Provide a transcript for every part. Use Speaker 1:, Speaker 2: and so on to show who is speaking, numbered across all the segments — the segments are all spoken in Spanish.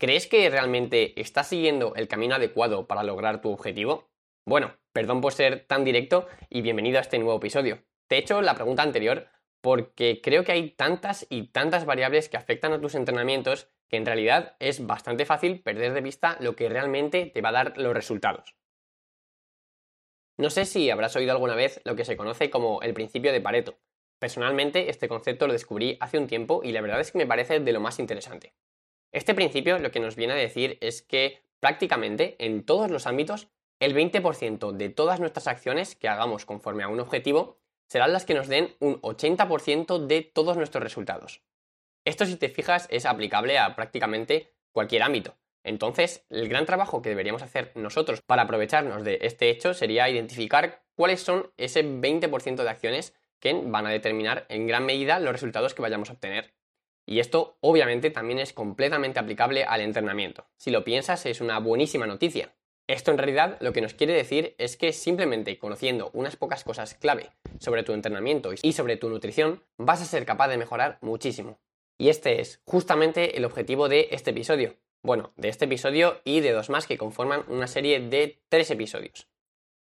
Speaker 1: ¿Crees que realmente estás siguiendo el camino adecuado para lograr tu objetivo? Bueno, perdón por ser tan directo y bienvenido a este nuevo episodio. Te he hecho la pregunta anterior porque creo que hay tantas y tantas variables que afectan a tus entrenamientos que en realidad es bastante fácil perder de vista lo que realmente te va a dar los resultados. No sé si habrás oído alguna vez lo que se conoce como el principio de Pareto. Personalmente este concepto lo descubrí hace un tiempo y la verdad es que me parece de lo más interesante. Este principio lo que nos viene a decir es que prácticamente en todos los ámbitos el 20% de todas nuestras acciones que hagamos conforme a un objetivo serán las que nos den un 80% de todos nuestros resultados. Esto si te fijas es aplicable a prácticamente cualquier ámbito. Entonces, el gran trabajo que deberíamos hacer nosotros para aprovecharnos de este hecho sería identificar cuáles son ese 20% de acciones que van a determinar en gran medida los resultados que vayamos a obtener. Y esto obviamente también es completamente aplicable al entrenamiento. Si lo piensas es una buenísima noticia. Esto en realidad lo que nos quiere decir es que simplemente conociendo unas pocas cosas clave sobre tu entrenamiento y sobre tu nutrición vas a ser capaz de mejorar muchísimo. Y este es justamente el objetivo de este episodio. Bueno, de este episodio y de dos más que conforman una serie de tres episodios.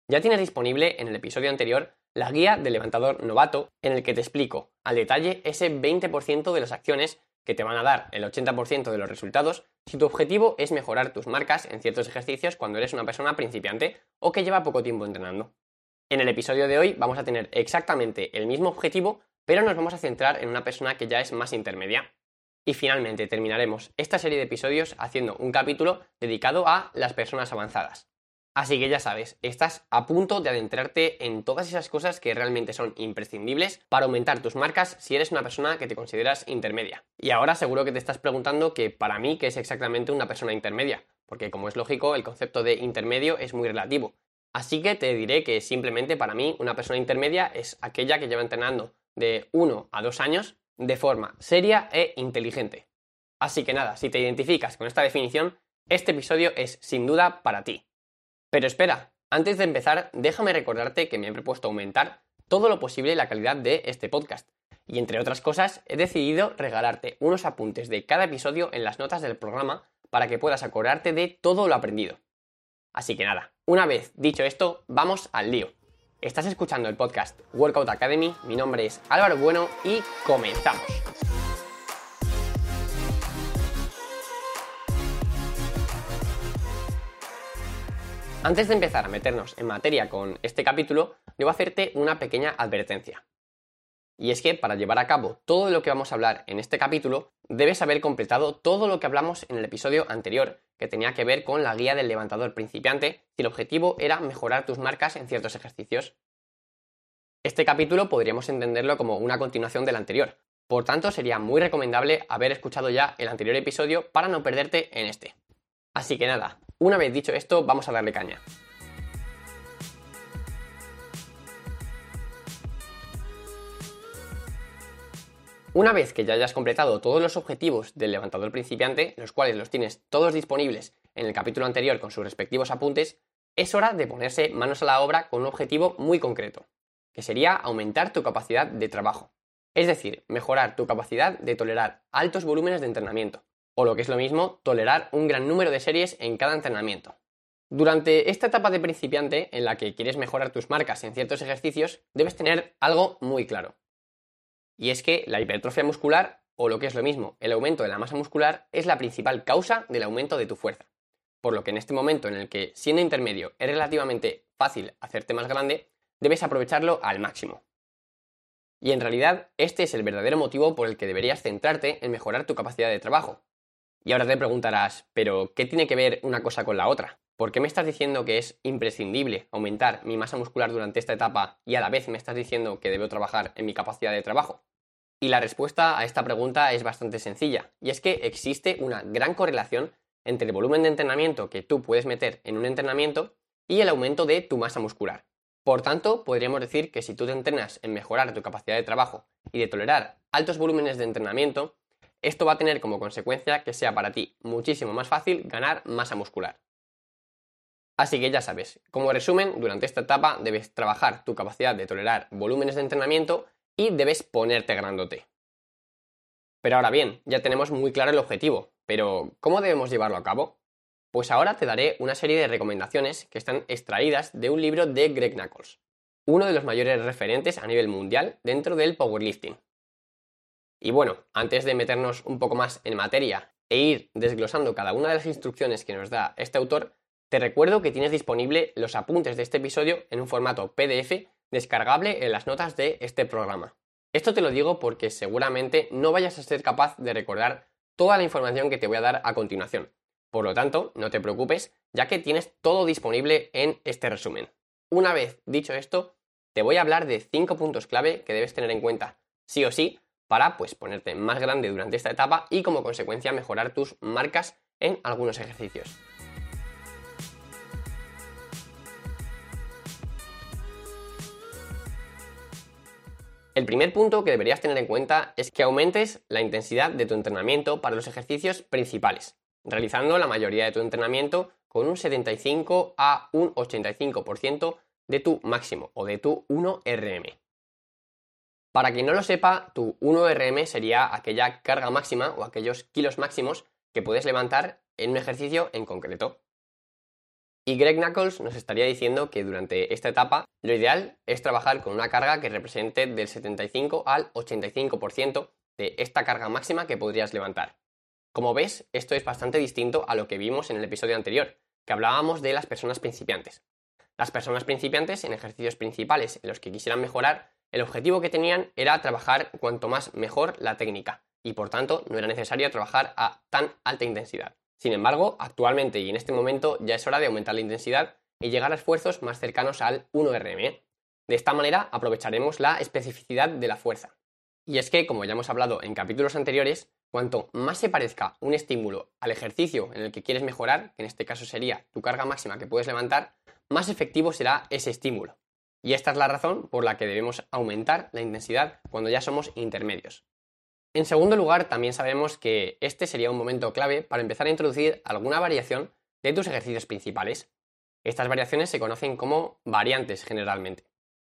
Speaker 1: Ya tienes disponible en el episodio anterior la guía del levantador novato en el que te explico al detalle ese 20% de las acciones que te van a dar el 80% de los resultados si tu objetivo es mejorar tus marcas en ciertos ejercicios cuando eres una persona principiante o que lleva poco tiempo entrenando. En el episodio de hoy vamos a tener exactamente el mismo objetivo, pero nos vamos a centrar en una persona que ya es más intermedia. Y finalmente terminaremos esta serie de episodios haciendo un capítulo dedicado a las personas avanzadas. Así que ya sabes, estás a punto de adentrarte en todas esas cosas que realmente son imprescindibles para aumentar tus marcas si eres una persona que te consideras intermedia. Y ahora seguro que te estás preguntando que para mí, ¿qué es exactamente una persona intermedia? Porque como es lógico, el concepto de intermedio es muy relativo. Así que te diré que simplemente para mí una persona intermedia es aquella que lleva entrenando de 1 a 2 años de forma seria e inteligente. Así que nada, si te identificas con esta definición, este episodio es sin duda para ti. Pero espera, antes de empezar, déjame recordarte que me he propuesto aumentar todo lo posible la calidad de este podcast. Y entre otras cosas, he decidido regalarte unos apuntes de cada episodio en las notas del programa para que puedas acordarte de todo lo aprendido. Así que nada, una vez dicho esto, vamos al lío. Estás escuchando el podcast Workout Academy, mi nombre es Álvaro Bueno y comenzamos. Antes de empezar a meternos en materia con este capítulo, debo hacerte una pequeña advertencia. Y es que para llevar a cabo todo lo que vamos a hablar en este capítulo, debes haber completado todo lo que hablamos en el episodio anterior, que tenía que ver con la guía del levantador principiante, si el objetivo era mejorar tus marcas en ciertos ejercicios. Este capítulo podríamos entenderlo como una continuación del anterior, por tanto sería muy recomendable haber escuchado ya el anterior episodio para no perderte en este. Así que nada, una vez dicho esto, vamos a darle caña. Una vez que ya hayas completado todos los objetivos del levantador principiante, los cuales los tienes todos disponibles en el capítulo anterior con sus respectivos apuntes, es hora de ponerse manos a la obra con un objetivo muy concreto, que sería aumentar tu capacidad de trabajo. Es decir, mejorar tu capacidad de tolerar altos volúmenes de entrenamiento, o lo que es lo mismo, tolerar un gran número de series en cada entrenamiento. Durante esta etapa de principiante, en la que quieres mejorar tus marcas en ciertos ejercicios, debes tener algo muy claro. Y es que la hipertrofia muscular, o lo que es lo mismo, el aumento de la masa muscular, es la principal causa del aumento de tu fuerza. Por lo que en este momento en el que, siendo intermedio, es relativamente fácil hacerte más grande, debes aprovecharlo al máximo. Y en realidad, este es el verdadero motivo por el que deberías centrarte en mejorar tu capacidad de trabajo, y ahora te preguntarás, pero ¿qué tiene que ver una cosa con la otra? ¿Por qué me estás diciendo que es imprescindible aumentar mi masa muscular durante esta etapa y a la vez me estás diciendo que debo trabajar en mi capacidad de trabajo? Y la respuesta a esta pregunta es bastante sencilla, y es que existe una gran correlación entre el volumen de entrenamiento que tú puedes meter en un entrenamiento y el aumento de tu masa muscular. Por tanto, podríamos decir que si tú te entrenas en mejorar tu capacidad de trabajo y de tolerar altos volúmenes de entrenamiento, esto va a tener como consecuencia que sea para ti muchísimo más fácil ganar masa muscular. Así que ya sabes, como resumen, durante esta etapa debes trabajar tu capacidad de tolerar volúmenes de entrenamiento y debes ponerte grandote. Pero ahora bien, ya tenemos muy claro el objetivo, pero ¿cómo debemos llevarlo a cabo? Pues ahora te daré una serie de recomendaciones que están extraídas de un libro de Greg Knuckles, uno de los mayores referentes a nivel mundial dentro del powerlifting. Y bueno, antes de meternos un poco más en materia e ir desglosando cada una de las instrucciones que nos da este autor, te recuerdo que tienes disponible los apuntes de este episodio en un formato PDF descargable en las notas de este programa. Esto te lo digo porque seguramente no vayas a ser capaz de recordar toda la información que te voy a dar a continuación. Por lo tanto, no te preocupes, ya que tienes todo disponible en este resumen. Una vez dicho esto, te voy a hablar de 5 puntos clave que debes tener en cuenta, sí o sí, para pues ponerte más grande durante esta etapa y como consecuencia mejorar tus marcas en algunos ejercicios. El primer punto que deberías tener en cuenta es que aumentes la intensidad de tu entrenamiento para los ejercicios principales, realizando la mayoría de tu entrenamiento con un 75 a un 85% de tu máximo o de tu 1RM. Para quien no lo sepa, tu 1RM sería aquella carga máxima o aquellos kilos máximos que puedes levantar en un ejercicio en concreto. Y Greg Knuckles nos estaría diciendo que durante esta etapa lo ideal es trabajar con una carga que represente del 75 al 85% de esta carga máxima que podrías levantar. Como ves, esto es bastante distinto a lo que vimos en el episodio anterior, que hablábamos de las personas principiantes. Las personas principiantes en ejercicios principales en los que quisieran mejorar, el objetivo que tenían era trabajar cuanto más mejor la técnica, y por tanto no era necesario trabajar a tan alta intensidad. Sin embargo, actualmente y en este momento ya es hora de aumentar la intensidad y llegar a esfuerzos más cercanos al 1RM. De esta manera aprovecharemos la especificidad de la fuerza. Y es que, como ya hemos hablado en capítulos anteriores, cuanto más se parezca un estímulo al ejercicio en el que quieres mejorar, que en este caso sería tu carga máxima que puedes levantar, más efectivo será ese estímulo. Y esta es la razón por la que debemos aumentar la intensidad cuando ya somos intermedios. En segundo lugar, también sabemos que este sería un momento clave para empezar a introducir alguna variación de tus ejercicios principales. Estas variaciones se conocen como variantes generalmente.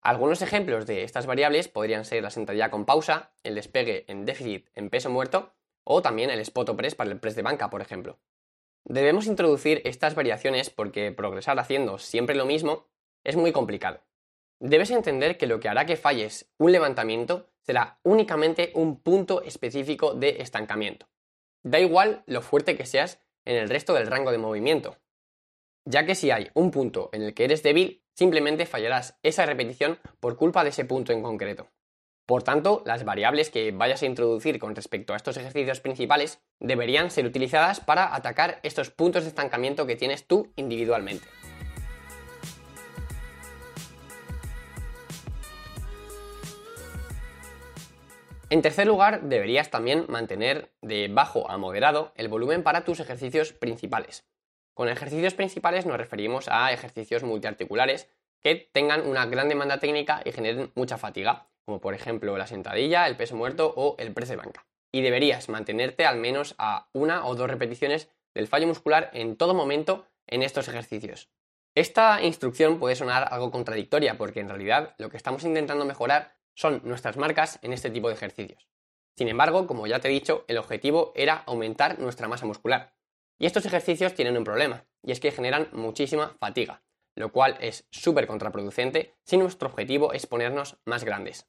Speaker 1: Algunos ejemplos de estas variables podrían ser la sentadilla con pausa, el despegue en déficit en peso muerto o también el spot press para el press de banca, por ejemplo. Debemos introducir estas variaciones porque progresar haciendo siempre lo mismo es muy complicado. Debes entender que lo que hará que falles un levantamiento será únicamente un punto específico de estancamiento. Da igual lo fuerte que seas en el resto del rango de movimiento, ya que si hay un punto en el que eres débil, simplemente fallarás esa repetición por culpa de ese punto en concreto. Por tanto, las variables que vayas a introducir con respecto a estos ejercicios principales deberían ser utilizadas para atacar estos puntos de estancamiento que tienes tú individualmente. En tercer lugar, deberías también mantener de bajo a moderado el volumen para tus ejercicios principales. Con ejercicios principales nos referimos a ejercicios multiarticulares que tengan una gran demanda técnica y generen mucha fatiga, como por ejemplo la sentadilla, el peso muerto o el press de banca. Y deberías mantenerte al menos a una o dos repeticiones del fallo muscular en todo momento en estos ejercicios. Esta instrucción puede sonar algo contradictoria porque en realidad lo que estamos intentando mejorar son nuestras marcas en este tipo de ejercicios. Sin embargo, como ya te he dicho, el objetivo era aumentar nuestra masa muscular. Y estos ejercicios tienen un problema, y es que generan muchísima fatiga, lo cual es súper contraproducente si nuestro objetivo es ponernos más grandes.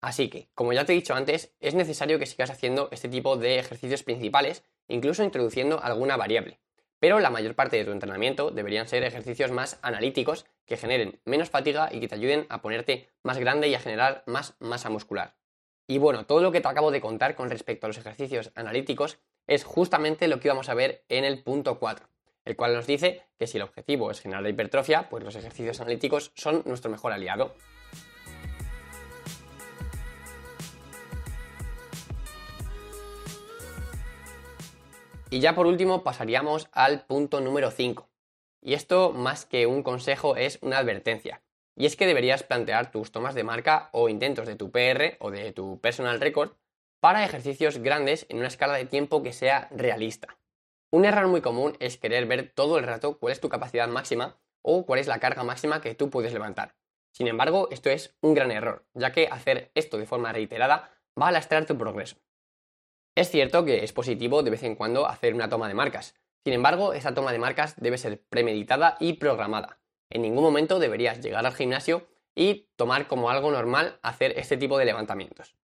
Speaker 1: Así que, como ya te he dicho antes, es necesario que sigas haciendo este tipo de ejercicios principales, incluso introduciendo alguna variable. Pero la mayor parte de tu entrenamiento deberían ser ejercicios más analíticos que generen menos fatiga y que te ayuden a ponerte más grande y a generar más masa muscular. Y bueno, todo lo que te acabo de contar con respecto a los ejercicios analíticos es justamente lo que vamos a ver en el punto 4, el cual nos dice que si el objetivo es generar hipertrofia, pues los ejercicios analíticos son nuestro mejor aliado. Y ya por último pasaríamos al punto número 5, y esto, más que un consejo, es una advertencia. Y es que deberías plantear tus tomas de marca o intentos de tu PR o de tu personal record para ejercicios grandes en una escala de tiempo que sea realista. Un error muy común es querer ver todo el rato cuál es tu capacidad máxima o cuál es la carga máxima que tú puedes levantar. Sin embargo, esto es un gran error, ya que hacer esto de forma reiterada va a lastrar tu progreso. Es cierto que es positivo de vez en cuando hacer una toma de marcas, sin embargo, esa toma de marcas debe ser premeditada y programada. En ningún momento deberías llegar al gimnasio y tomar como algo normal hacer este tipo de levantamientos,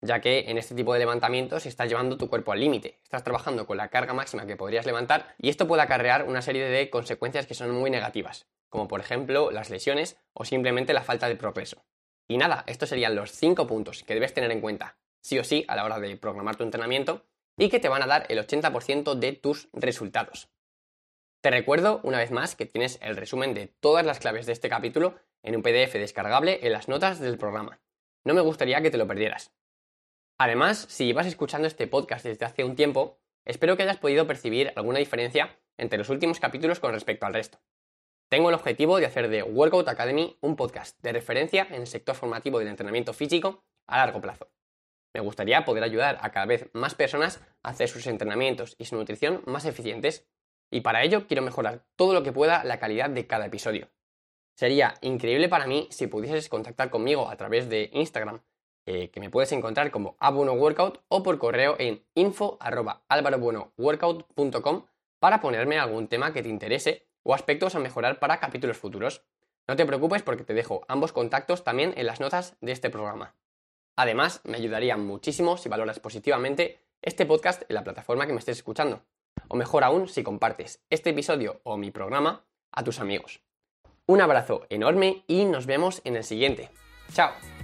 Speaker 1: ya que en este tipo de levantamientos estás llevando tu cuerpo al límite, estás trabajando con la carga máxima que podrías levantar y esto puede acarrear una serie de consecuencias que son muy negativas, como por ejemplo las lesiones o simplemente la falta de progreso. Y nada, estos serían los 5 puntos que debes tener en cuenta, sí o sí, a la hora de programar tu entrenamiento y que te van a dar el 80% de tus resultados. Te recuerdo una vez más que tienes el resumen de todas las claves de este capítulo en un PDF descargable en las notas del programa. No me gustaría que te lo perdieras. Además, si llevas escuchando este podcast desde hace un tiempo, espero que hayas podido percibir alguna diferencia entre los últimos capítulos con respecto al resto. Tengo el objetivo de hacer de Workout Academy un podcast de referencia en el sector formativo del entrenamiento físico a largo plazo. Me gustaría poder ayudar a cada vez más personas a hacer sus entrenamientos y su nutrición más eficientes, y para ello quiero mejorar todo lo que pueda la calidad de cada episodio. Sería increíble para mí si pudieses contactar conmigo a través de Instagram, eh, que me puedes encontrar como workout o por correo en info.alvarobuenoworkout.com para ponerme algún tema que te interese o aspectos a mejorar para capítulos futuros. No te preocupes porque te dejo ambos contactos también en las notas de este programa. Además, me ayudaría muchísimo si valoras positivamente este podcast en la plataforma que me estés escuchando. O mejor aún, si compartes este episodio o mi programa a tus amigos. Un abrazo enorme y nos vemos en el siguiente. ¡Chao!